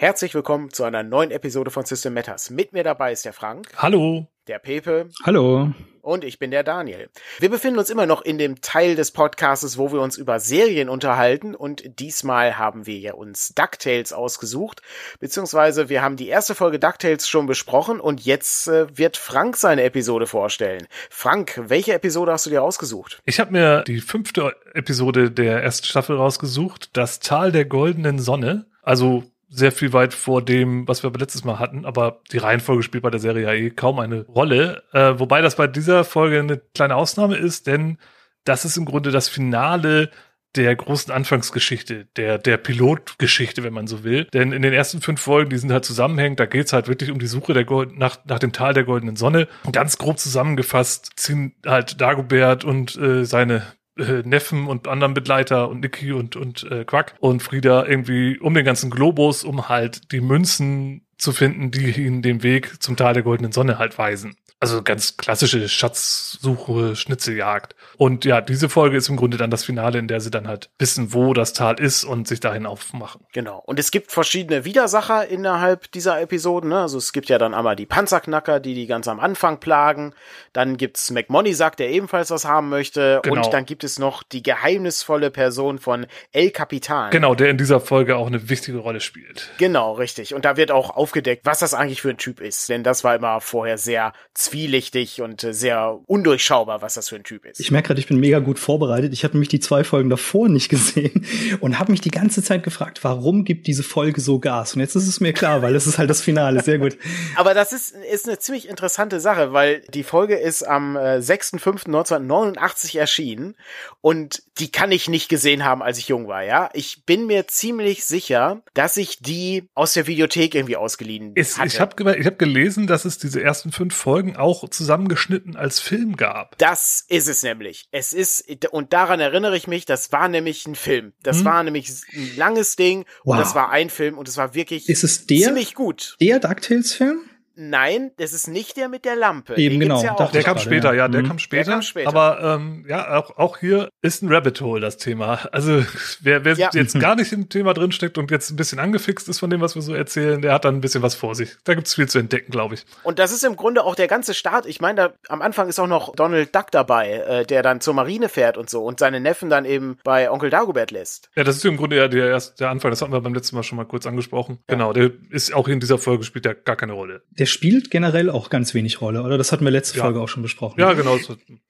Herzlich willkommen zu einer neuen Episode von System Matters. Mit mir dabei ist der Frank. Hallo. Der Pepe. Hallo. Und ich bin der Daniel. Wir befinden uns immer noch in dem Teil des Podcasts, wo wir uns über Serien unterhalten. Und diesmal haben wir ja uns DuckTales ausgesucht. Beziehungsweise wir haben die erste Folge DuckTales schon besprochen und jetzt äh, wird Frank seine Episode vorstellen. Frank, welche Episode hast du dir ausgesucht? Ich habe mir die fünfte Episode der ersten Staffel rausgesucht. Das Tal der goldenen Sonne. Also sehr viel weit vor dem, was wir letztes Mal hatten, aber die Reihenfolge spielt bei der Serie ja eh kaum eine Rolle. Äh, wobei das bei dieser Folge eine kleine Ausnahme ist, denn das ist im Grunde das Finale der großen Anfangsgeschichte, der, der Pilotgeschichte, wenn man so will. Denn in den ersten fünf Folgen, die sind halt zusammenhängend, da geht's halt wirklich um die Suche der Gold nach, nach dem Tal der goldenen Sonne. Ganz grob zusammengefasst ziehen halt Dagobert und äh, seine äh, Neffen und anderen Begleiter und Niki und, und äh, Quack und Frieda irgendwie um den ganzen Globus, um halt die Münzen zu finden, die ihnen den Weg zum Tal der goldenen Sonne halt weisen. Also ganz klassische Schatzsuche, Schnitzeljagd. Und ja, diese Folge ist im Grunde dann das Finale, in der sie dann halt wissen, wo das Tal ist und sich dahin aufmachen. Genau. Und es gibt verschiedene Widersacher innerhalb dieser Episoden. Ne? Also es gibt ja dann einmal die Panzerknacker, die die ganz am Anfang plagen. Dann gibt's McMoneysack, der ebenfalls was haben möchte. Genau. Und dann gibt es noch die geheimnisvolle Person von El Capitan. Genau, der in dieser Folge auch eine wichtige Rolle spielt. Genau, richtig. Und da wird auch aufgedeckt, was das eigentlich für ein Typ ist. Denn das war immer vorher sehr zwielichtig und äh, sehr undurchschaubar, was das für ein Typ ist. Ich merke gerade, ich bin mega gut vorbereitet. Ich habe nämlich die zwei Folgen davor nicht gesehen und habe mich die ganze Zeit gefragt, warum gibt diese Folge so Gas? Und jetzt ist es mir klar, weil es ist halt das Finale. Sehr gut. Aber das ist, ist eine ziemlich interessante Sache, weil die Folge ist am äh, 6.5.1989 erschienen und die kann ich nicht gesehen haben, als ich jung war, ja. Ich bin mir ziemlich sicher, dass ich die aus der Videothek irgendwie ausgeliehen ist, hatte. Ich habe ich hab gelesen, dass es diese ersten fünf Folgen auch zusammengeschnitten als Film gab. Das ist es nämlich. Es ist, und daran erinnere ich mich, das war nämlich ein Film. Das hm. war nämlich ein langes Ding wow. und das war ein Film und es war wirklich ist es der, ziemlich gut. Der DuckTales-Film? Nein, das ist nicht der mit der Lampe. Eben Den genau. Ja der kam später, ja, der, mhm. kam später, der kam später. Aber ähm, ja, auch, auch hier ist ein Rabbit Hole das Thema. Also wer, wer ja. jetzt gar nicht im Thema drinsteckt und jetzt ein bisschen angefixt ist von dem, was wir so erzählen, der hat dann ein bisschen was vor sich. Da gibt's viel zu entdecken, glaube ich. Und das ist im Grunde auch der ganze Start. Ich meine, da am Anfang ist auch noch Donald Duck dabei, äh, der dann zur Marine fährt und so und seine Neffen dann eben bei Onkel Dagobert lässt. Ja, das ist im Grunde ja der, erst, der Anfang. Das hatten wir beim letzten Mal schon mal kurz angesprochen. Ja. Genau, der ist auch in dieser Folge spielt ja gar keine Rolle. Der spielt generell auch ganz wenig Rolle, oder? Das hatten wir letzte ja. Folge auch schon besprochen. Ja, genau.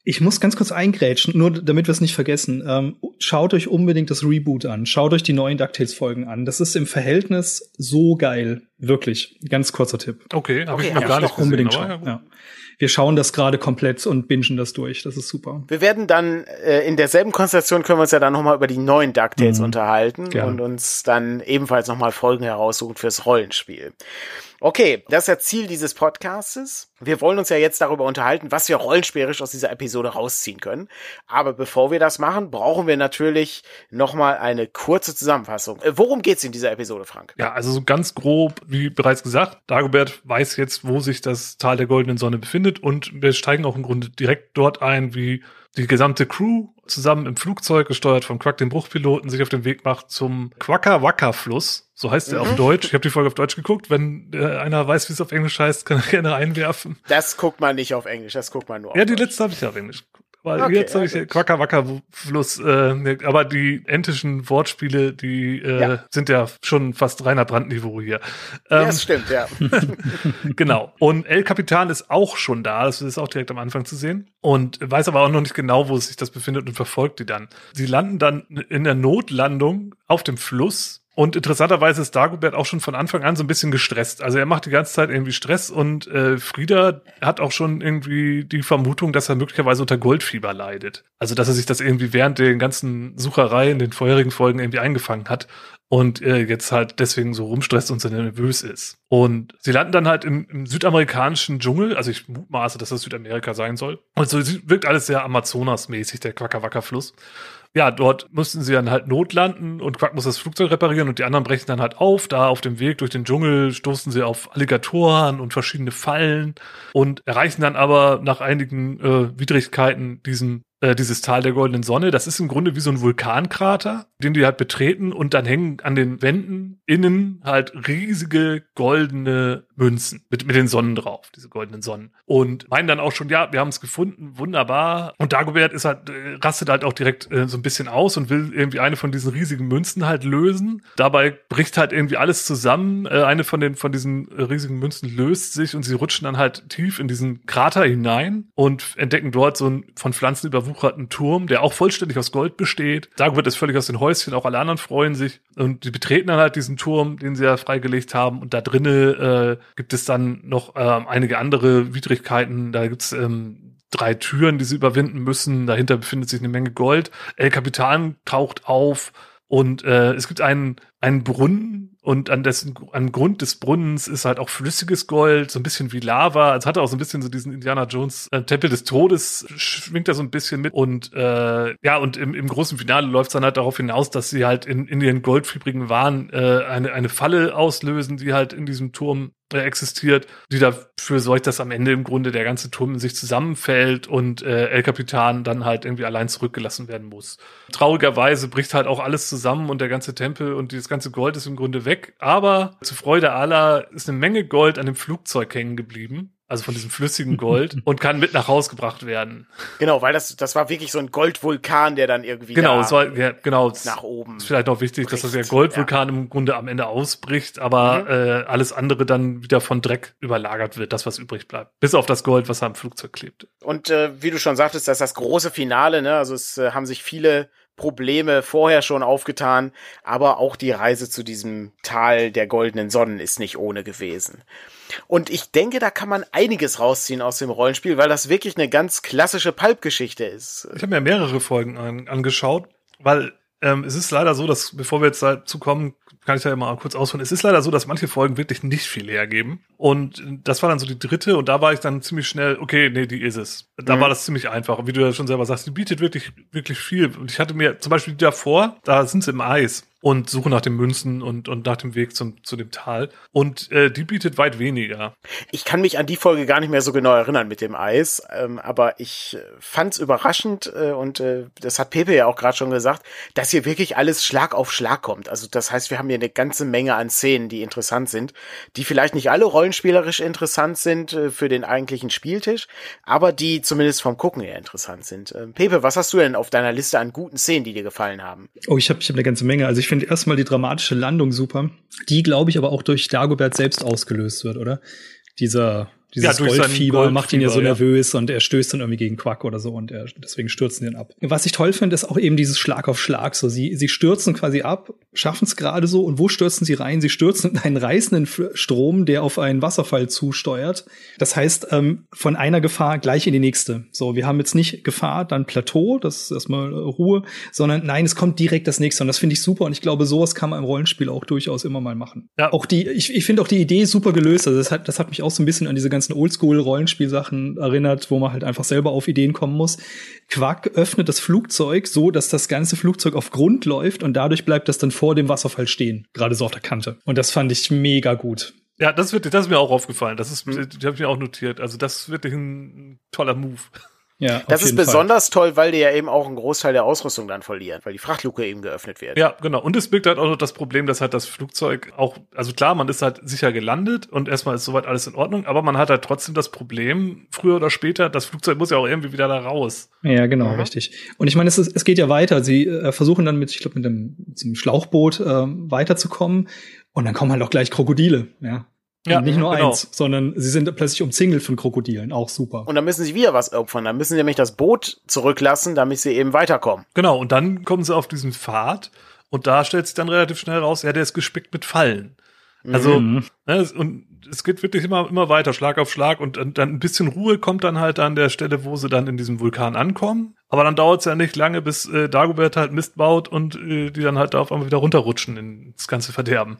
Ich muss ganz kurz eingrätschen, nur damit wir es nicht vergessen. Ähm, schaut euch unbedingt das Reboot an. Schaut euch die neuen DuckTales-Folgen an. Das ist im Verhältnis so geil. Wirklich. Ganz kurzer Tipp. Okay, habe okay, ich noch ja, gar nicht gesehen, unbedingt schauen. Ja, wir schauen das gerade komplett und bingen das durch. Das ist super. Wir werden dann äh, in derselben Konstellation können wir uns ja dann nochmal über die neuen DuckTales mhm. unterhalten Gerne. und uns dann ebenfalls nochmal Folgen heraussuchen fürs Rollenspiel. Okay, das ist ja Ziel dieses Podcastes. Wir wollen uns ja jetzt darüber unterhalten, was wir rollenspielerisch aus dieser Episode rausziehen können. Aber bevor wir das machen, brauchen wir natürlich nochmal eine kurze Zusammenfassung. Äh, worum geht's in dieser Episode, Frank? Ja, also so ganz grob, wie bereits gesagt, Dagobert weiß jetzt, wo sich das Tal der goldenen Sonne befindet und wir steigen auch im Grunde direkt dort ein, wie die gesamte Crew zusammen im Flugzeug, gesteuert von Quack, dem Bruchpiloten, sich auf den Weg macht zum Quacka-Wacka-Fluss. So heißt er mhm. auf Deutsch. Ich habe die Folge auf Deutsch geguckt. Wenn äh, einer weiß, wie es auf Englisch heißt, kann er gerne einwerfen. Das guckt man nicht auf Englisch, das guckt man nur auf Ja, die letzte habe ich auf Englisch geguckt. Weil okay, jetzt habe ich Quacker Wacker Fluss, äh, aber die entischen Wortspiele, die äh, ja. sind ja schon fast reiner Brandniveau hier. Ähm, ja, das stimmt, ja. genau. Und El Capitan ist auch schon da, das ist auch direkt am Anfang zu sehen. Und weiß aber auch noch nicht genau, wo sich das befindet und verfolgt die dann. Sie landen dann in der Notlandung auf dem Fluss und interessanterweise ist Dagobert auch schon von Anfang an so ein bisschen gestresst. Also er macht die ganze Zeit irgendwie Stress und äh, Frieda hat auch schon irgendwie die Vermutung, dass er möglicherweise unter Goldfieber leidet. Also dass er sich das irgendwie während den ganzen Suchereien in den vorherigen Folgen irgendwie eingefangen hat und äh, jetzt halt deswegen so rumstresst und so nervös ist. Und sie landen dann halt im, im südamerikanischen Dschungel, also ich mutmaße, dass das Südamerika sein soll. Und so wirkt alles sehr Amazonas-mäßig, der Quackerwacker-Fluss ja, dort mussten sie dann halt notlanden und Quack muss das Flugzeug reparieren und die anderen brechen dann halt auf. Da auf dem Weg durch den Dschungel stoßen sie auf Alligatoren und verschiedene Fallen und erreichen dann aber nach einigen äh, Widrigkeiten diesen äh, dieses Tal der goldenen Sonne. Das ist im Grunde wie so ein Vulkankrater, den die halt betreten und dann hängen an den Wänden innen halt riesige goldene Münzen mit, mit den Sonnen drauf, diese goldenen Sonnen. Und meinen dann auch schon, ja, wir haben es gefunden, wunderbar. Und Dagobert ist halt, äh, rastet halt auch direkt äh, so ein bisschen aus und will irgendwie eine von diesen riesigen Münzen halt lösen. Dabei bricht halt irgendwie alles zusammen. Äh, eine von den, von diesen riesigen Münzen löst sich und sie rutschen dann halt tief in diesen Krater hinein und entdecken dort so einen von Pflanzen überwucherten Turm, der auch vollständig aus Gold besteht. Dagobert ist völlig aus den Häuschen, auch alle anderen freuen sich. Und die betreten dann halt diesen Turm, den sie ja freigelegt haben. Und da drinnen äh, gibt es dann noch äh, einige andere Widrigkeiten. Da gibt's ähm, drei Türen, die sie überwinden müssen. Dahinter befindet sich eine Menge Gold. El Capitan taucht auf und äh, es gibt einen, einen Brunnen und an dessen, am Grund des Brunnens ist halt auch flüssiges Gold, so ein bisschen wie Lava. Es hat auch so ein bisschen so diesen Indiana Jones äh, Tempel des Todes, schwingt da so ein bisschen mit. Und äh, ja, und im, im großen Finale läuft es dann halt darauf hinaus, dass sie halt in, in ihren goldfiebrigen Waren äh, eine, eine Falle auslösen, die halt in diesem Turm existiert, die dafür sorgt, dass am Ende im Grunde der ganze Turm in sich zusammenfällt und äh, El Capitan dann halt irgendwie allein zurückgelassen werden muss. Traurigerweise bricht halt auch alles zusammen und der ganze Tempel und dieses ganze Gold ist im Grunde weg. Aber zu Freude aller ist eine Menge Gold an dem Flugzeug hängen geblieben also von diesem flüssigen Gold, und kann mit nach Haus gebracht werden. Genau, weil das, das war wirklich so ein Goldvulkan, der dann irgendwie genau, es war, ja, genau, nach oben. Ist vielleicht noch wichtig, bricht. dass das der Goldvulkan ja. im Grunde am Ende ausbricht, aber mhm. äh, alles andere dann wieder von Dreck überlagert wird, das was übrig bleibt, bis auf das Gold, was am Flugzeug klebt. Und äh, wie du schon sagtest, das ist das große Finale, ne? Also es äh, haben sich viele Probleme vorher schon aufgetan, aber auch die Reise zu diesem Tal der goldenen Sonnen ist nicht ohne gewesen. Und ich denke, da kann man einiges rausziehen aus dem Rollenspiel, weil das wirklich eine ganz klassische Pulp-Geschichte ist. Ich habe mir mehrere Folgen an, angeschaut, weil ähm, es ist leider so, dass, bevor wir jetzt dazu kommen, kann ich ja mal kurz ausholen. Es ist leider so, dass manche Folgen wirklich nicht viel hergeben. Und das war dann so die dritte und da war ich dann ziemlich schnell, okay, nee, die ist es. Da mhm. war das ziemlich einfach. Und wie du ja schon selber sagst, die bietet wirklich, wirklich viel. Und ich hatte mir zum Beispiel die davor, da sind sie im Eis und suche nach den Münzen und, und nach dem Weg zum, zu dem Tal. Und äh, die bietet weit weniger. Ich kann mich an die Folge gar nicht mehr so genau erinnern mit dem Eis, ähm, aber ich äh, fand es überraschend äh, und äh, das hat Pepe ja auch gerade schon gesagt, dass hier wirklich alles Schlag auf Schlag kommt. Also das heißt, wir haben hier eine ganze Menge an Szenen, die interessant sind, die vielleicht nicht alle rollenspielerisch interessant sind äh, für den eigentlichen Spieltisch, aber die zumindest vom Gucken her interessant sind. Äh, Pepe, was hast du denn auf deiner Liste an guten Szenen, die dir gefallen haben? Oh, ich habe ich hab eine ganze Menge. Also ich finde erstmal die dramatische Landung super, die, glaube ich, aber auch durch Dagobert selbst ausgelöst wird, oder? Dieser dieses ja, Goldfieber, Goldfieber macht ihn ja so nervös ja. und er stößt dann irgendwie gegen Quack oder so und er, deswegen stürzen ihn ab. Was ich toll finde, ist auch eben dieses Schlag auf Schlag. So, sie, sie stürzen quasi ab, schaffen es gerade so und wo stürzen sie rein? Sie stürzen in einen reißenden Strom, der auf einen Wasserfall zusteuert. Das heißt, ähm, von einer Gefahr gleich in die nächste. So, wir haben jetzt nicht Gefahr, dann Plateau, das ist erstmal Ruhe, sondern nein, es kommt direkt das nächste und das finde ich super und ich glaube, sowas kann man im Rollenspiel auch durchaus immer mal machen. Ja. Auch die, ich, ich finde auch die Idee super gelöst. Also das hat, das hat mich auch so ein bisschen an diese ganze ganzen Oldschool-Rollenspielsachen erinnert, wo man halt einfach selber auf Ideen kommen muss. Quack öffnet das Flugzeug so, dass das ganze Flugzeug auf Grund läuft und dadurch bleibt das dann vor dem Wasserfall stehen, gerade so auf der Kante. Und das fand ich mega gut. Ja, das wird, das ist mir auch aufgefallen. Das ist, hm. die habe ich mir auch notiert. Also das wird ein toller Move. Ja, das ist besonders Fall. toll, weil die ja eben auch einen Großteil der Ausrüstung dann verlieren, weil die Frachtluke eben geöffnet wird. Ja, genau. Und es birgt halt auch noch das Problem, dass halt das Flugzeug auch, also klar, man ist halt sicher gelandet und erstmal ist soweit alles in Ordnung, aber man hat halt trotzdem das Problem, früher oder später, das Flugzeug muss ja auch irgendwie wieder da raus. Ja, genau, mhm. richtig. Und ich meine, es, ist, es geht ja weiter. Sie äh, versuchen dann mit, ich glaube, mit dem, mit dem Schlauchboot äh, weiterzukommen und dann kommen halt auch gleich Krokodile, ja. Ja, und nicht nur genau. eins, sondern sie sind plötzlich umzingelt von Krokodilen, auch super. Und dann müssen sie wieder was opfern. Dann müssen sie nämlich das Boot zurücklassen, damit sie eben weiterkommen. Genau, und dann kommen sie auf diesen Pfad und da stellt sich dann relativ schnell raus, ja, der ist gespickt mit Fallen. Also, mhm. ne, und es geht wirklich immer, immer weiter, Schlag auf Schlag und dann ein bisschen Ruhe kommt dann halt an der Stelle, wo sie dann in diesem Vulkan ankommen. Aber dann dauert es ja nicht lange, bis äh, Dagobert halt Mist baut und äh, die dann halt da auf einmal wieder runterrutschen ins ganze Verderben.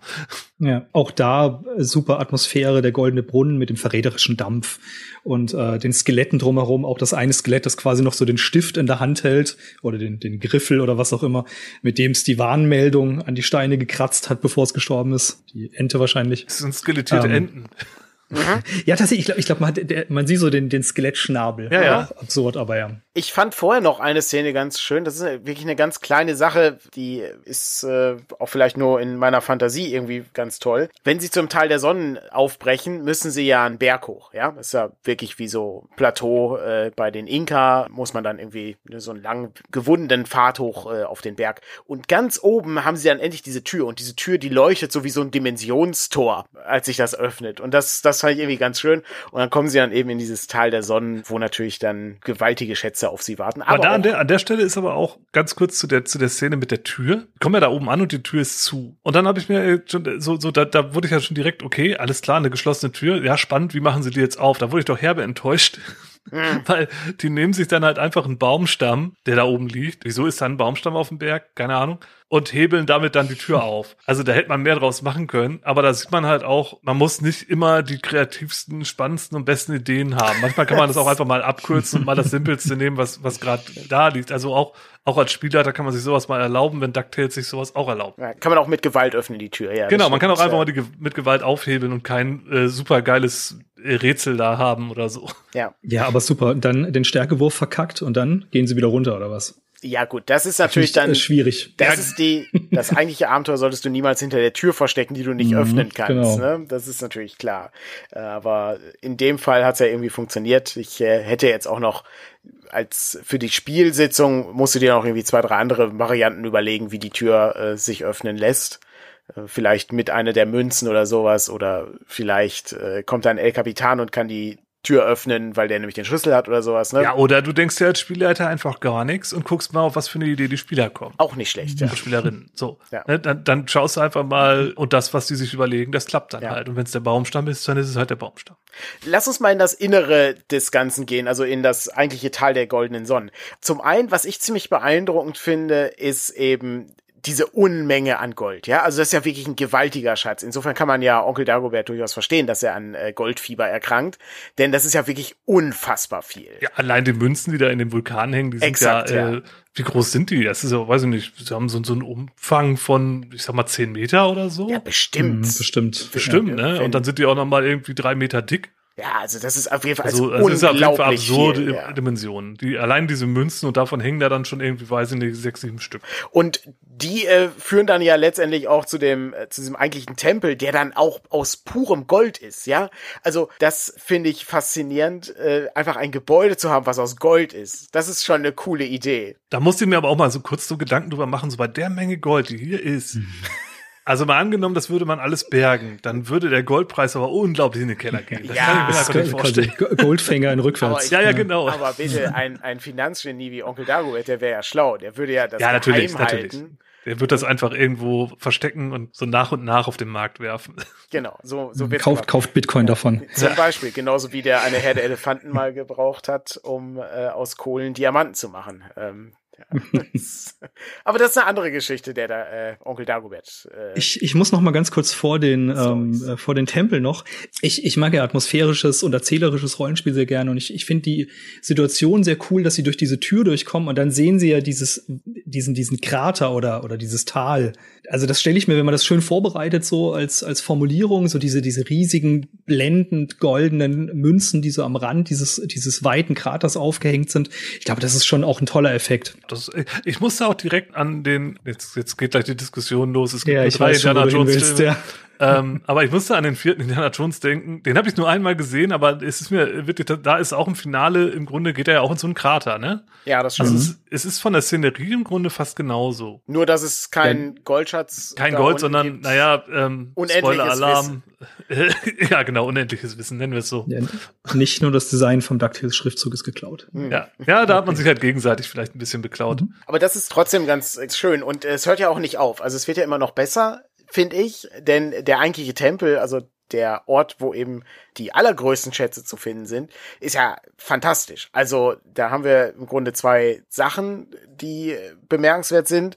Ja, auch da äh, super Atmosphäre, der goldene Brunnen mit dem verräterischen Dampf und äh, den Skeletten drumherum. Auch das eine Skelett, das quasi noch so den Stift in der Hand hält oder den, den Griffel oder was auch immer, mit dem es die Warnmeldung an die Steine gekratzt hat, bevor es gestorben ist. Die Ente wahrscheinlich. Das sind skelettierte ähm, Enten. Mhm. Ja, tatsächlich, ich glaube, ich glaub, man, man sieht so den, den Skelettschnabel. Ja, ja. Absurd, aber ja. Ich fand vorher noch eine Szene ganz schön. Das ist wirklich eine ganz kleine Sache, die ist äh, auch vielleicht nur in meiner Fantasie irgendwie ganz toll. Wenn sie zum Teil der Sonnen aufbrechen, müssen sie ja einen Berg hoch. Ja, das ist ja wirklich wie so Plateau äh, bei den Inka. Muss man dann irgendwie so einen lang gewundenen Pfad hoch äh, auf den Berg. Und ganz oben haben sie dann endlich diese Tür und diese Tür, die leuchtet so wie so ein Dimensionstor, als sich das öffnet. Und das, das fand ich irgendwie ganz schön. Und dann kommen sie dann eben in dieses Tal der Sonnen, wo natürlich dann gewaltige Schätze Schätze auf sie warten. Aber, aber da an der, an der Stelle ist aber auch ganz kurz zu der, zu der Szene mit der Tür. Ich komme ja da oben an und die Tür ist zu. Und dann habe ich mir schon so, so da, da wurde ich ja schon direkt, okay, alles klar, eine geschlossene Tür. Ja, spannend, wie machen sie die jetzt auf? Da wurde ich doch herbe enttäuscht. Mhm. Weil die nehmen sich dann halt einfach einen Baumstamm, der da oben liegt. Wieso ist da ein Baumstamm auf dem Berg? Keine Ahnung und hebeln damit dann die Tür auf. Also da hätte man mehr draus machen können, aber da sieht man halt auch, man muss nicht immer die kreativsten, spannendsten und besten Ideen haben. Manchmal kann man das auch einfach mal abkürzen und mal das Simpelste nehmen, was, was gerade da liegt. Also auch, auch als Spielleiter kann man sich sowas mal erlauben, wenn DuckTales sich sowas auch erlaubt. Ja, kann man auch mit Gewalt öffnen, die Tür, ja. Genau, man kann auch einfach mal die, mit Gewalt aufhebeln und kein äh, super geiles Rätsel da haben oder so. Ja. Ja, aber super. Dann den Stärkewurf verkackt und dann gehen sie wieder runter oder was? Ja gut, das ist natürlich dann schwierig. Das ja. ist die das eigentliche Abenteuer solltest du niemals hinter der Tür verstecken, die du nicht mhm, öffnen kannst. Genau. Ne? Das ist natürlich klar. Aber in dem Fall hat's ja irgendwie funktioniert. Ich äh, hätte jetzt auch noch als für die Spielsitzung musst du dir noch irgendwie zwei drei andere Varianten überlegen, wie die Tür äh, sich öffnen lässt. Äh, vielleicht mit einer der Münzen oder sowas oder vielleicht äh, kommt dann El Capitan und kann die Tür öffnen, weil der nämlich den Schlüssel hat oder sowas. Ne? Ja, oder du denkst dir als Spielleiter einfach gar nichts und guckst mal, auf was für eine Idee die Spieler kommen. Auch nicht schlecht, ja. Spielerinnen. So. Ja. Ne, dann, dann schaust du einfach mal und das, was die sich überlegen, das klappt dann ja. halt. Und wenn es der Baumstamm ist, dann ist es halt der Baumstamm. Lass uns mal in das Innere des Ganzen gehen, also in das eigentliche Tal der goldenen Sonnen. Zum einen, was ich ziemlich beeindruckend finde, ist eben diese Unmenge an Gold, ja, also das ist ja wirklich ein gewaltiger Schatz. Insofern kann man ja Onkel Dagobert durchaus verstehen, dass er an äh, Goldfieber erkrankt, denn das ist ja wirklich unfassbar viel. Ja, allein die Münzen, die da in dem Vulkan hängen, die sind Exakt, ja, äh, ja. wie groß sind die? Das ist ja, weiß ich nicht, sie haben so, so einen Umfang von, ich sag mal, zehn Meter oder so. Ja, bestimmt. Mhm, bestimmt. Bestimmt, ja, ne? Und dann sind die auch noch mal irgendwie drei Meter dick. Ja, also das ist auf jeden Fall also, also ist auf jeden Fall absurde viel, ja. Dimensionen. Die, allein diese Münzen und davon hängen da dann schon irgendwie, weiß ich nicht, sechs, sieben Stück. Und die äh, führen dann ja letztendlich auch zu dem, äh, zu diesem eigentlichen Tempel, der dann auch aus purem Gold ist, ja. Also das finde ich faszinierend, äh, einfach ein Gebäude zu haben, was aus Gold ist. Das ist schon eine coole Idee. Da musste ich mir aber auch mal so kurz so Gedanken drüber machen, so bei der Menge Gold, die hier ist. Mhm. Also mal angenommen, das würde man alles bergen, dann würde der Goldpreis aber unglaublich in den Keller gehen. Das ja, kann ich mir einfach nicht vorstellen. Goldfänger in rückwärts. Aber, ja, ja, genau. Aber bitte, ein, ein Finanzgenie wie Onkel Dagobert, der wäre ja schlau. Der würde ja das ja, natürlich, natürlich. Der wird das einfach irgendwo verstecken und so nach und nach auf den Markt werfen. Genau, so, so wird kauft, kauft Bitcoin davon. Zum Beispiel, genauso wie der eine Herde Elefanten mal gebraucht hat, um äh, aus Kohlen Diamanten zu machen. Ähm, aber das ist eine andere Geschichte, der da äh, Onkel Dagobert. Äh, ich, ich muss noch mal ganz kurz vor den ähm, äh, vor den Tempel noch. Ich, ich mag ja atmosphärisches und erzählerisches Rollenspiel sehr gerne und ich, ich finde die Situation sehr cool, dass sie durch diese Tür durchkommen und dann sehen sie ja dieses diesen diesen Krater oder oder dieses Tal. Also das stelle ich mir, wenn man das schön vorbereitet so als als Formulierung, so diese diese riesigen blendend goldenen Münzen, die so am Rand dieses dieses weiten Kraters aufgehängt sind. Ich glaube, das ist schon auch ein toller Effekt. Das, ich musste auch direkt an den, jetzt, jetzt geht gleich die Diskussion los, es gibt ja, drei Indiana Jones willst, ja. Ähm, aber ich musste an den vierten Indiana Jones denken. Den habe ich nur einmal gesehen, aber es ist mir wirklich, da ist auch im Finale, im Grunde geht er ja auch in so einen Krater, ne? Ja, das stimmt. Also es, es, ist von der Szenerie im Grunde fast genauso. Nur, dass es kein ja, Goldschatz Kein Gold, sondern, gibt. naja, ähm, Spoiler-Alarm. ja, genau, unendliches Wissen, nennen wir es so. Ja, nicht nur das Design vom DuckTales-Schriftzug ist geklaut. Mhm. Ja. ja, da hat man sich halt gegenseitig vielleicht ein bisschen beklaut. Mhm. Aber das ist trotzdem ganz schön und es hört ja auch nicht auf. Also es wird ja immer noch besser finde ich, denn der eigentliche Tempel, also der Ort, wo eben die allergrößten Schätze zu finden sind, ist ja fantastisch. Also da haben wir im Grunde zwei Sachen, die bemerkenswert sind.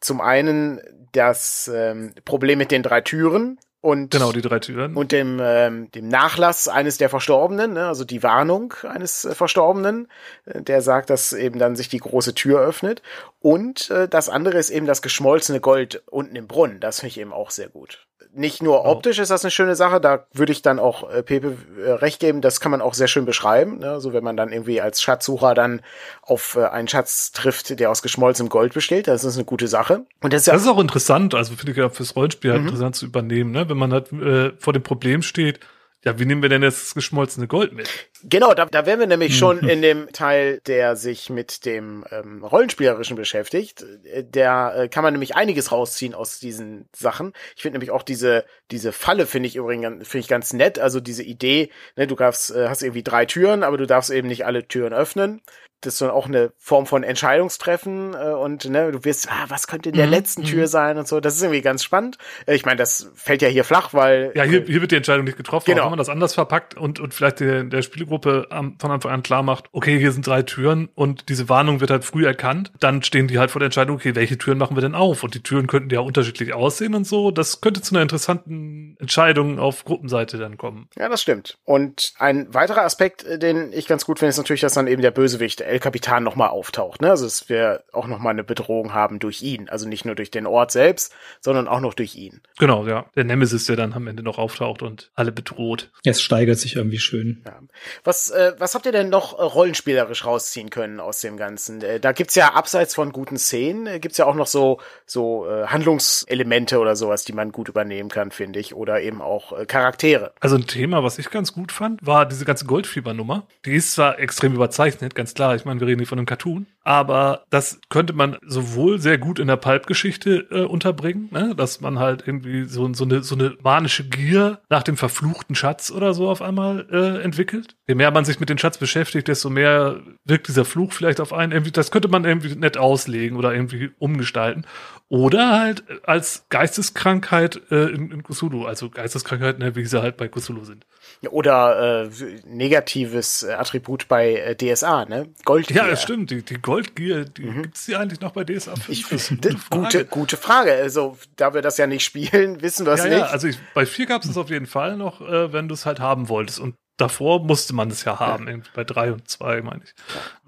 Zum einen das ähm, Problem mit den drei Türen, und genau die drei Türen und dem ähm, dem Nachlass eines der Verstorbenen, ne, also die Warnung eines äh, Verstorbenen, äh, der sagt, dass eben dann sich die große Tür öffnet und äh, das andere ist eben das geschmolzene Gold unten im Brunnen. Das finde ich eben auch sehr gut. Nicht nur optisch ist das eine schöne Sache, da würde ich dann auch äh, Pepe äh, recht geben, das kann man auch sehr schön beschreiben. Ne? So wenn man dann irgendwie als Schatzsucher dann auf äh, einen Schatz trifft, der aus geschmolzenem Gold besteht, das ist eine gute Sache. Und das ist, ja das ist auch interessant, also finde ich ja fürs Rollenspiel halt mhm. interessant zu übernehmen, ne? wenn man halt äh, vor dem Problem steht, ja, wie nehmen wir denn jetzt das geschmolzene Gold mit? Genau, da, da wären wir nämlich hm. schon in dem Teil, der sich mit dem ähm, Rollenspielerischen beschäftigt. Der äh, kann man nämlich einiges rausziehen aus diesen Sachen. Ich finde nämlich auch diese, diese Falle finde ich übrigens finde ich ganz nett. Also diese Idee, ne, du darfst, äh, hast irgendwie drei Türen, aber du darfst eben nicht alle Türen öffnen das ist dann auch eine Form von Entscheidungstreffen äh, und ne, du wirst, ah, was könnte in der mhm. letzten Tür mhm. sein und so. Das ist irgendwie ganz spannend. Äh, ich meine, das fällt ja hier flach, weil. Ja, hier, hier wird die Entscheidung nicht getroffen. Genau. Auch wenn man das anders verpackt und, und vielleicht der, der Spielgruppe am, von Anfang an klar macht, okay, hier sind drei Türen und diese Warnung wird halt früh erkannt, dann stehen die halt vor der Entscheidung, okay, welche Türen machen wir denn auf? Und die Türen könnten ja unterschiedlich aussehen und so. Das könnte zu einer interessanten Entscheidung auf Gruppenseite dann kommen. Ja, das stimmt. Und ein weiterer Aspekt, äh, den ich ganz gut finde, ist natürlich, dass dann eben der Bösewicht El Capitan nochmal auftaucht. Ne? Also dass wir auch nochmal eine Bedrohung haben durch ihn. Also nicht nur durch den Ort selbst, sondern auch noch durch ihn. Genau, ja. Der Nemesis, der dann am Ende noch auftaucht und alle bedroht. Es steigert sich irgendwie schön. Ja. Was, äh, was habt ihr denn noch äh, rollenspielerisch rausziehen können aus dem Ganzen? Äh, da gibt's ja abseits von guten Szenen, äh, gibt's ja auch noch so, so äh, Handlungselemente oder sowas, die man gut übernehmen kann, finde ich. Oder eben auch äh, Charaktere. Also ein Thema, was ich ganz gut fand, war diese ganze Goldfieber-Nummer. Die ist zwar extrem überzeichnet, ganz klar. Ich meine, wir reden hier von einem Cartoon, aber das könnte man sowohl sehr gut in der Pulp-Geschichte äh, unterbringen, ne? dass man halt irgendwie so, so, eine, so eine manische Gier nach dem verfluchten Schatz oder so auf einmal äh, entwickelt. Je mehr man sich mit dem Schatz beschäftigt, desto mehr wirkt dieser Fluch vielleicht auf einen. Irgendwie, das könnte man irgendwie nett auslegen oder irgendwie umgestalten. Oder halt als Geisteskrankheit äh, in, in Cthulhu, also Geisteskrankheiten, ne, wie sie halt bei Cthulhu sind. Oder äh, negatives Attribut bei äh, DSA, ne? Goldgier. Ja, das stimmt. Die, die Goldgier, mhm. gibt's die eigentlich noch bei DSA 5? Ich, gute, Frage. gute, gute Frage. Also, da wir das ja nicht spielen, wissen wir es ja, nicht. Ja, also ich, bei 4 gab's es auf jeden Fall noch, äh, wenn du es halt haben wolltest. Und davor musste man es ja haben, ja. bei drei und zwei, meine ich.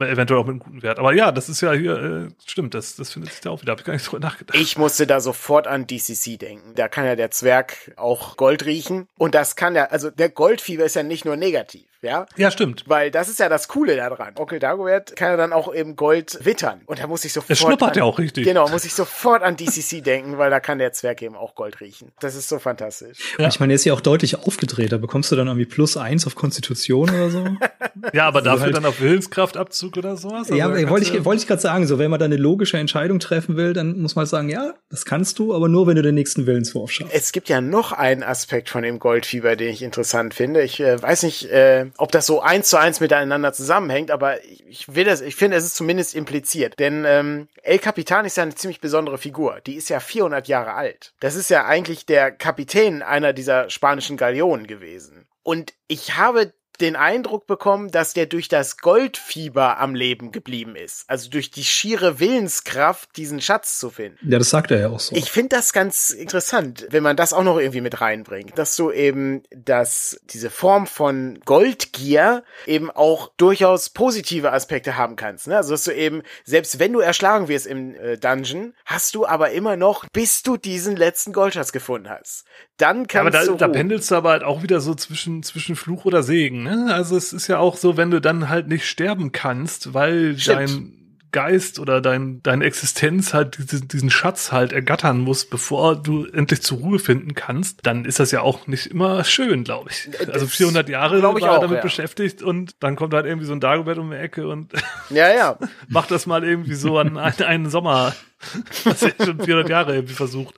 Ja. Eventuell auch mit einem guten Wert. Aber ja, das ist ja hier, äh, stimmt, das, das findet sich da auch wieder. Habe ich gar nicht drüber nachgedacht. Ich musste da sofort an DCC denken. Da kann ja der Zwerg auch Gold riechen. Und das kann ja, also der Goldfieber ist ja nicht nur negativ, ja? Ja, stimmt. Weil das ist ja das Coole daran. Onkel Dagobert kann ja dann auch eben Gold wittern. Und da muss ich sofort. Es schnuppert ja auch richtig. Genau, muss ich sofort an DCC denken, weil da kann der Zwerg eben auch Gold riechen. Das ist so fantastisch. Ja. Ich meine, der ist ja auch deutlich aufgedreht. Da bekommst du dann irgendwie plus eins auf Konstitution oder so. ja, aber dafür halt dann auf Willenskraftabzug oder sowas? Also ja, wollte ich, wollte ich gerade sagen, so wenn man da eine logische Entscheidung treffen will, dann muss man sagen, ja, das kannst du, aber nur, wenn du den nächsten Willenswurf schaffst. Es gibt ja noch einen Aspekt von dem Goldfieber, den ich interessant finde. Ich äh, weiß nicht, äh, ob das so eins zu eins miteinander zusammenhängt, aber ich, ich will das, ich finde, es ist zumindest impliziert. Denn ähm, El Capitan ist ja eine ziemlich besondere Figur. Die ist ja 400 Jahre alt. Das ist ja eigentlich der Kapitän einer dieser spanischen Galeonen gewesen. Und ich habe den Eindruck bekommen, dass der durch das Goldfieber am Leben geblieben ist. Also durch die schiere Willenskraft, diesen Schatz zu finden. Ja, das sagt er ja auch so. Ich finde das ganz interessant, wenn man das auch noch irgendwie mit reinbringt, dass du eben, dass diese Form von Goldgier eben auch durchaus positive Aspekte haben kannst. Ne? Also dass du eben, selbst wenn du erschlagen wirst im äh, Dungeon, hast du aber immer noch, bis du diesen letzten Goldschatz gefunden hast. Dann kannst ja, aber da, du. Da pendelst du aber halt auch wieder so zwischen, zwischen Fluch oder Segen. Ne? Also es ist ja auch so, wenn du dann halt nicht sterben kannst, weil Stimmt. dein Geist oder dein, deine Existenz halt diesen, diesen Schatz halt ergattern muss, bevor du endlich zur Ruhe finden kannst, dann ist das ja auch nicht immer schön, glaube ich. Äh, also 400 Jahre war er damit ja. beschäftigt und dann kommt halt irgendwie so ein Dagobert um die Ecke und ja, ja. macht das mal irgendwie so an einen Sommer was er schon 400 Jahre irgendwie versucht.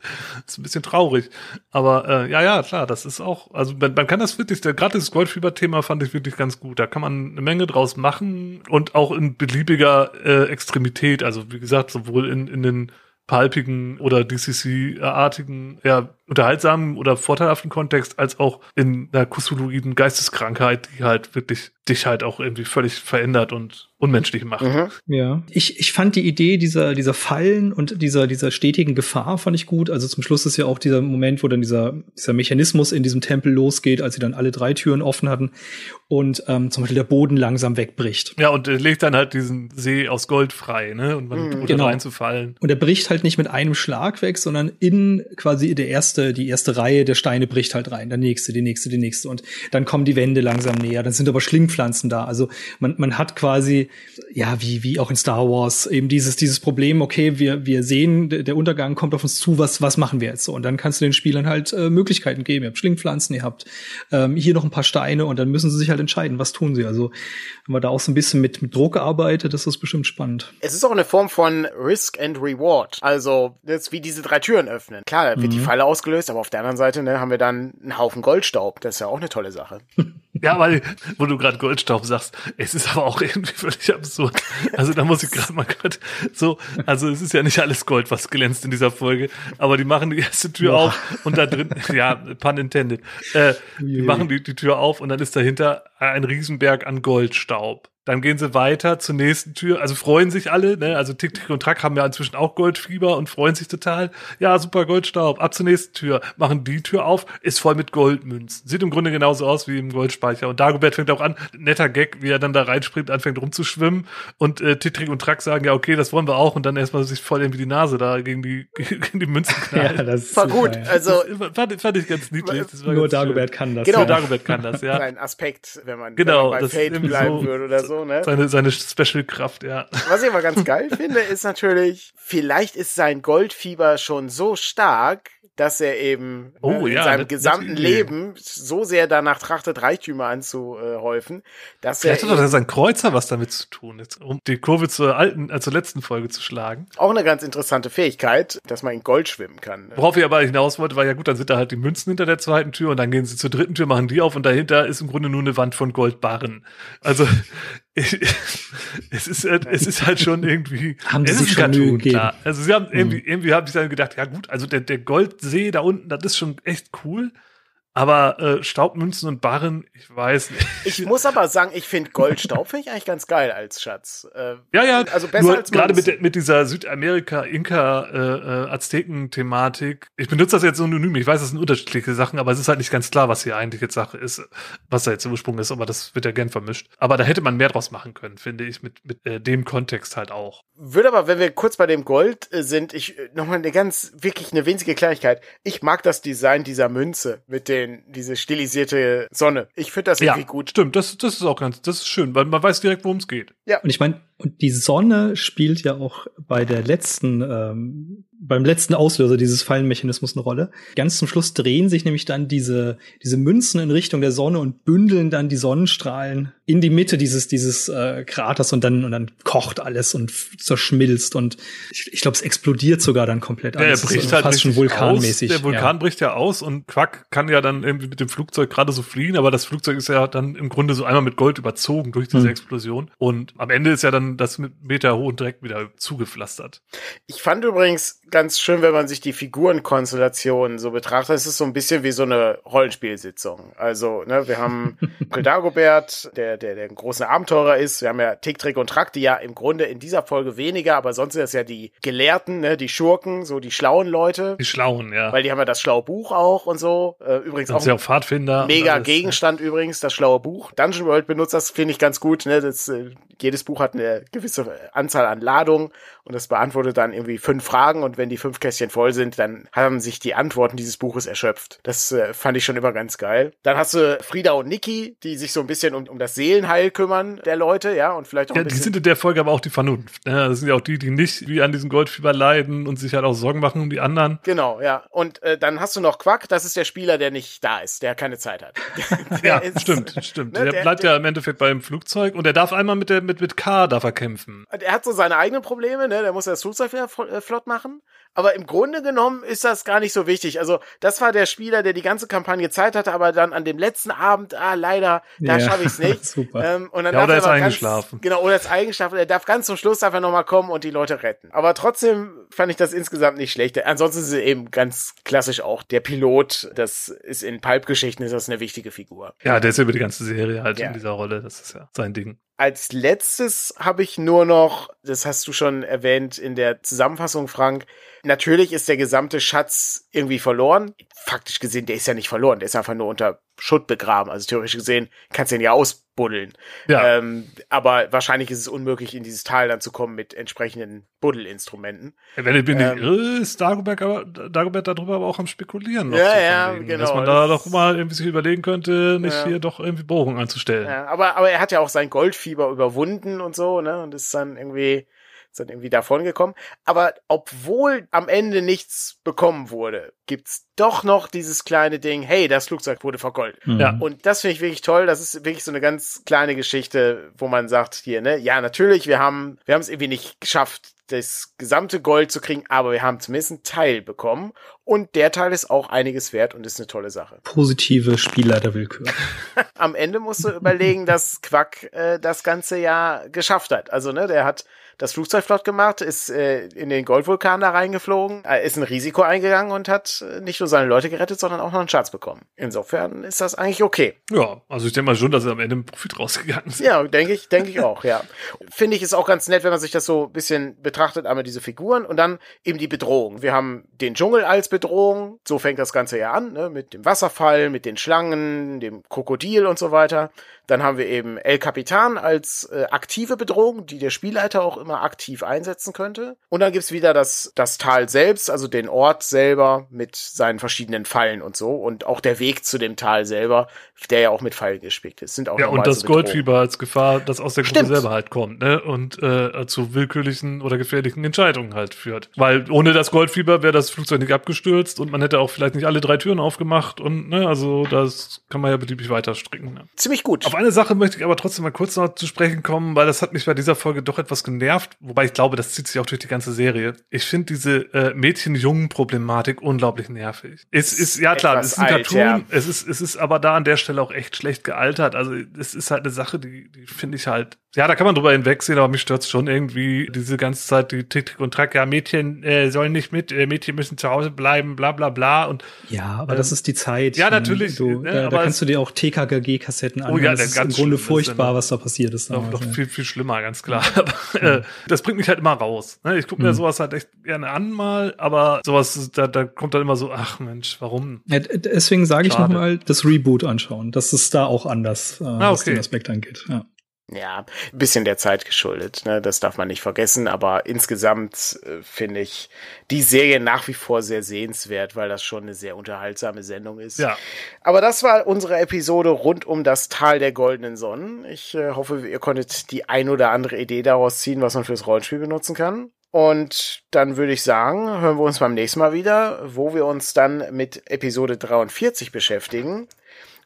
ist ein bisschen traurig. Aber äh, ja, ja, klar, das ist auch, also man, man kann das wirklich, gerade das Goldfieber-Thema fand ich wirklich ganz gut. Da kann man eine Menge draus machen und auch in beliebiger äh, Extremität, also wie gesagt, sowohl in, in den palpigen oder DCC-artigen, ja, unterhaltsamen oder vorteilhaften Kontext, als auch in einer Cthulhuiden Geisteskrankheit, die halt wirklich dich halt auch irgendwie völlig verändert und unmenschlich macht. Mhm. Ja. Ich, ich fand die Idee dieser, dieser Fallen und dieser, dieser stetigen Gefahr fand ich gut. Also zum Schluss ist ja auch dieser Moment, wo dann dieser, dieser Mechanismus in diesem Tempel losgeht, als sie dann alle drei Türen offen hatten und ähm, zum Beispiel der Boden langsam wegbricht. Ja, und er legt dann halt diesen See aus Gold frei, ne? Und man mhm. droht genau. reinzufallen. Und er bricht halt nicht mit einem Schlag weg, sondern in quasi der erste erste, die erste Reihe der Steine bricht halt rein, der nächste, die nächste, die nächste und dann kommen die Wände langsam näher, dann sind aber Schlingpflanzen da. Also man, man hat quasi, ja, wie, wie auch in Star Wars, eben dieses, dieses Problem, okay, wir, wir sehen, der Untergang kommt auf uns zu, was, was machen wir jetzt so? Und dann kannst du den Spielern halt äh, Möglichkeiten geben. Ihr habt Schlingpflanzen, ihr habt ähm, hier noch ein paar Steine und dann müssen sie sich halt entscheiden, was tun sie. Also wenn man da auch so ein bisschen mit, mit Druck arbeitet, ist das bestimmt spannend. Es ist auch eine Form von Risk and Reward. Also, das ist wie diese drei Türen öffnen. Klar, da wird mhm. die Falle ausgelöst, aber auf der anderen Seite ne, haben wir dann einen Haufen Goldstaub. Das ist ja auch eine tolle Sache. ja, weil, wo du gerade Goldstaub sagst, es ist aber auch irgendwie völlig absurd. Also da muss ich gerade mal grad so, also es ist ja nicht alles Gold, was glänzt in dieser Folge, aber die machen die erste Tür Boah. auf und da drin, ja, pun intended, äh, die machen die, die Tür auf und dann ist dahinter ein Riesenberg an Goldstaub. Dann gehen sie weiter zur nächsten Tür. Also freuen sich alle, ne? Also Tick, Tick und Track haben ja inzwischen auch Goldfieber und freuen sich total. Ja, super Goldstaub. Ab zur nächsten Tür. Machen die Tür auf, ist voll mit Goldmünzen. Sieht im Grunde genauso aus wie im Goldspeicher. Und Dagobert fängt auch an, netter Gag, wie er dann da reinspringt, anfängt rumzuschwimmen. Und äh, Tick, Tick und Track sagen, ja, okay, das wollen wir auch. Und dann erstmal sich voll irgendwie die Nase da gegen die, gegen die Münzen knallen. ja, das war gut. Ja. Also fand, fand ich ganz niedlich. Nur Dagobert kann das. Genau, ja. Dagobert kann das, ja. Ein Aspekt, wenn man, genau, wenn man bei Fate bleiben so, würde oder so, ne? Seine, seine Special-Kraft, ja. Was ich aber ganz geil finde, ist natürlich, vielleicht ist sein Goldfieber schon so stark, dass er eben oh, ne, in ja, seinem gesamten Leben so sehr danach trachtet, Reichtümer anzuhäufen, dass Vielleicht er. Vielleicht hat doch sein Kreuzer was damit zu tun, jetzt, um die Kurve zur alten, äh, zur letzten Folge zu schlagen. Auch eine ganz interessante Fähigkeit, dass man in Gold schwimmen kann. Ne? Worauf ich aber hinaus wollte, war ja gut, dann sind da halt die Münzen hinter der zweiten Tür und dann gehen sie zur dritten Tür, machen die auf und dahinter ist im Grunde nur eine Wand von Goldbarren. Also es ist halt, es ist halt schon irgendwie haben sie sich schon Cartoon, klar. Also sie haben irgendwie mhm. irgendwie habe ich dann gedacht, ja gut, also der der Goldsee da unten, das ist schon echt cool. Aber äh, Staubmünzen und Barren, ich weiß nicht. Ich muss aber sagen, ich finde Goldstaub finde ich eigentlich ganz geil als Schatz. Äh, ja, ja, also besser nur als gerade mit, mit dieser Südamerika, Inka, äh, äh. Ich benutze das jetzt synonym. Ich weiß, das sind unterschiedliche Sachen, aber es ist halt nicht ganz klar, was hier eigentlich jetzt Sache ist, was da jetzt der Ursprung ist, aber das wird ja gern vermischt. Aber da hätte man mehr draus machen können, finde ich, mit, mit äh, dem Kontext halt auch. Würde aber, wenn wir kurz bei dem Gold äh, sind, ich äh, nochmal eine ganz, wirklich eine winzige Kleinigkeit. Ich mag das Design dieser Münze mit den den, diese stilisierte Sonne. Ich finde das irgendwie gut. Stimmt, das, das ist auch ganz, das ist schön, weil man weiß direkt, worum es geht. Ja. Und ich meine, und die Sonne spielt ja auch bei der letzten, ähm, beim letzten Auslöser dieses Fallenmechanismus eine Rolle. Ganz zum Schluss drehen sich nämlich dann diese, diese Münzen in Richtung der Sonne und bündeln dann die Sonnenstrahlen in die Mitte dieses, dieses äh, Kraters und dann, und dann kocht alles und zerschmilzt und ich, ich glaube, es explodiert sogar dann komplett. Ja, er bricht halt fast schon vulkanmäßig. Aus. Der Vulkan ja. bricht ja aus und Quack kann ja dann irgendwie mit dem Flugzeug gerade so fliehen, aber das Flugzeug ist ja dann im Grunde so einmal mit Gold überzogen durch diese hm. Explosion und am Ende ist ja dann das mit Meter hohen Dreck wieder zugepflastert. Ich fand übrigens ganz schön, wenn man sich die Figurenkonstellationen so betrachtet, es ist so ein bisschen wie so eine Rollenspielsitzung. Also, ne, wir haben Dagobert, der, der, der ein großer Abenteurer ist. Wir haben ja Tick, Trick und Track, die ja im Grunde in dieser Folge weniger, aber sonst sind das ja die Gelehrten, ne, die Schurken, so die schlauen Leute. Die schlauen, ja. Weil die haben ja das schlaue Buch auch und so. Äh, übrigens auch, auch Pfadfinder. Mega Gegenstand ja. übrigens, das schlaue Buch. Dungeon World benutzt das, finde ich ganz gut. Ne? Das, äh, jedes Buch hat eine gewisse Anzahl an Ladungen und das beantwortet dann irgendwie fünf Fragen und wenn die fünf Kästchen voll sind, dann haben sich die Antworten dieses Buches erschöpft. Das äh, fand ich schon immer ganz geil. Dann hast du Frieda und Niki, die sich so ein bisschen um, um das Seelenheil kümmern der Leute, ja, und vielleicht auch ja, die sind in der Folge aber auch die Vernunft. Ja, das sind ja auch die, die nicht wie an diesem Goldfieber leiden und sich halt auch Sorgen machen um die anderen. Genau, ja. Und äh, dann hast du noch Quack, das ist der Spieler, der nicht da ist, der keine Zeit hat. ja, ist, stimmt, stimmt. Ne, der, der, bleibt der, ja im Endeffekt beim Flugzeug und er darf einmal mit der mit mit K darf er kämpfen. Er hat so seine eigenen Probleme, ne? Der muss das Flugzeug wieder äh, flott machen. Aber im Grunde genommen ist das gar nicht so wichtig. Also, das war der Spieler, der die ganze Kampagne Zeit hatte, aber dann an dem letzten Abend, ah, leider, da ja, schaffe ich es nicht. Super. Ähm, und dann ja, oder er ist eingeschlafen. Ganz, genau, oder ist eingeschlafen. Er darf ganz zum Schluss darf er nochmal kommen und die Leute retten. Aber trotzdem fand ich das insgesamt nicht schlecht. Ansonsten ist es eben ganz klassisch auch der Pilot. Das ist in Pulp-Geschichten ist das eine wichtige Figur. Ja, der ist über die ganze Serie halt ja. in dieser Rolle. Das ist ja sein Ding. Als letztes habe ich nur noch, das hast du schon erwähnt in der Zusammenfassung, Frank, Natürlich ist der gesamte Schatz irgendwie verloren. Faktisch gesehen, der ist ja nicht verloren, der ist einfach nur unter Schutt begraben. Also theoretisch gesehen kannst du ihn ja ausbuddeln. Ja. Ähm, aber wahrscheinlich ist es unmöglich, in dieses Tal dann zu kommen mit entsprechenden Buddelinstrumenten. Wenn ich bin ähm, irre, ist Dagobert, aber, Dagobert darüber aber auch am Spekulieren. Ja, ja, genau. Dass man da doch mal irgendwie sich überlegen könnte, nicht ja. hier doch irgendwie Bohrungen anzustellen. Ja, aber, aber er hat ja auch sein Goldfieber überwunden und so, ne? Und ist dann irgendwie dann irgendwie davon gekommen. Aber obwohl am Ende nichts bekommen wurde, gibt's doch noch dieses kleine Ding, hey, das Flugzeug wurde vergoldet. Mhm. Ja. Und das finde ich wirklich toll. Das ist wirklich so eine ganz kleine Geschichte, wo man sagt hier, ne, ja, natürlich, wir haben, wir haben es irgendwie nicht geschafft, das gesamte Gold zu kriegen, aber wir haben zumindest einen Teil bekommen. Und der Teil ist auch einiges wert und ist eine tolle Sache. Positive Spielleiterwillkür. Am Ende musst du überlegen, dass Quack äh, das ganze Jahr geschafft hat. Also, ne, der hat das Flugzeug flott gemacht, ist äh, in den Goldvulkan da reingeflogen, äh, ist ein Risiko eingegangen und hat äh, nicht nur seine Leute gerettet, sondern auch noch einen Schatz bekommen. Insofern ist das eigentlich okay. Ja, also ich denke mal schon, dass er am Ende im Profit rausgegangen ist. Ja, denke ich, denke ich auch, ja. Finde ich ist auch ganz nett, wenn man sich das so ein bisschen betrachtet, einmal diese Figuren und dann eben die Bedrohung. Wir haben den Dschungel als Bedrohung, so fängt das Ganze ja an, ne? mit dem Wasserfall, mit den Schlangen, dem Krokodil und so weiter. Dann haben wir eben El Capitan als äh, aktive Bedrohung, die der Spielleiter auch immer aktiv einsetzen könnte. Und dann gibt's wieder das, das Tal selbst, also den Ort selber mit seinen verschiedenen Fallen und so. Und auch der Weg zu dem Tal selber, der ja auch mit Pfeilen gespickt ist. Sind auch ja, und das Goldfieber als Gefahr, das aus der Gruppe selber halt kommt, ne? Und äh, zu willkürlichen oder gefährlichen Entscheidungen halt führt. Weil ohne das Goldfieber wäre das Flugzeug nicht abgestürzt und man hätte auch vielleicht nicht alle drei Türen aufgemacht und ne, also das kann man ja beliebig weiter stricken. Ne? Ziemlich gut. Auf eine Sache möchte ich aber trotzdem mal kurz noch zu sprechen kommen, weil das hat mich bei dieser Folge doch etwas genervt, wobei ich glaube, das zieht sich auch durch die ganze Serie. Ich finde diese äh, Mädchen-Jungen-Problematik unglaublich nervig. Es ist, ja klar, es ist ein alt, Cartoon, ja. es ist, es ist aber da an der Stelle auch echt schlecht gealtert. Also es ist halt eine Sache, die, die finde ich halt, ja, da kann man drüber hinwegsehen, aber mich stört schon irgendwie diese ganze Zeit die Tick, Tick und Track, ja, Mädchen äh, sollen nicht mit, äh, Mädchen müssen zu Hause bleiben, bla bla bla. Und, ja, aber ähm, das ist die Zeit. Ja, natürlich. Du, ne, da, da kannst du dir auch TKKG-Kassetten anschauen. Oh ja, das ist im Grunde furchtbar, was da passiert ist. Noch, noch viel, viel schlimmer, ganz klar. Aber äh, das bringt mich halt immer raus. Ne? Ich gucke mir mhm. sowas halt echt gerne an mal, aber sowas, da, da kommt dann immer so, ach Mensch, warum? Ja, deswegen sage ich nochmal, das Reboot anschauen. Das ist da auch anders, äh, ah, okay. was den Aspekt angeht. Ja. Ja, ein bisschen der Zeit geschuldet, ne? das darf man nicht vergessen, aber insgesamt äh, finde ich die Serie nach wie vor sehr sehenswert, weil das schon eine sehr unterhaltsame Sendung ist. Ja. Aber das war unsere Episode rund um das Tal der goldenen Sonnen. Ich äh, hoffe, ihr konntet die ein oder andere Idee daraus ziehen, was man fürs Rollenspiel benutzen kann. Und dann würde ich sagen, hören wir uns beim nächsten Mal wieder, wo wir uns dann mit Episode 43 beschäftigen.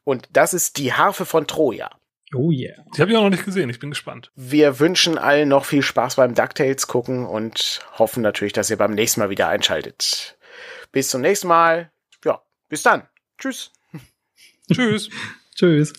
Und das ist die Harfe von Troja. Oh yeah. Die habe ich auch noch nicht gesehen. Ich bin gespannt. Wir wünschen allen noch viel Spaß beim DuckTales gucken und hoffen natürlich, dass ihr beim nächsten Mal wieder einschaltet. Bis zum nächsten Mal. Ja, bis dann. Tschüss. Tschüss. Tschüss.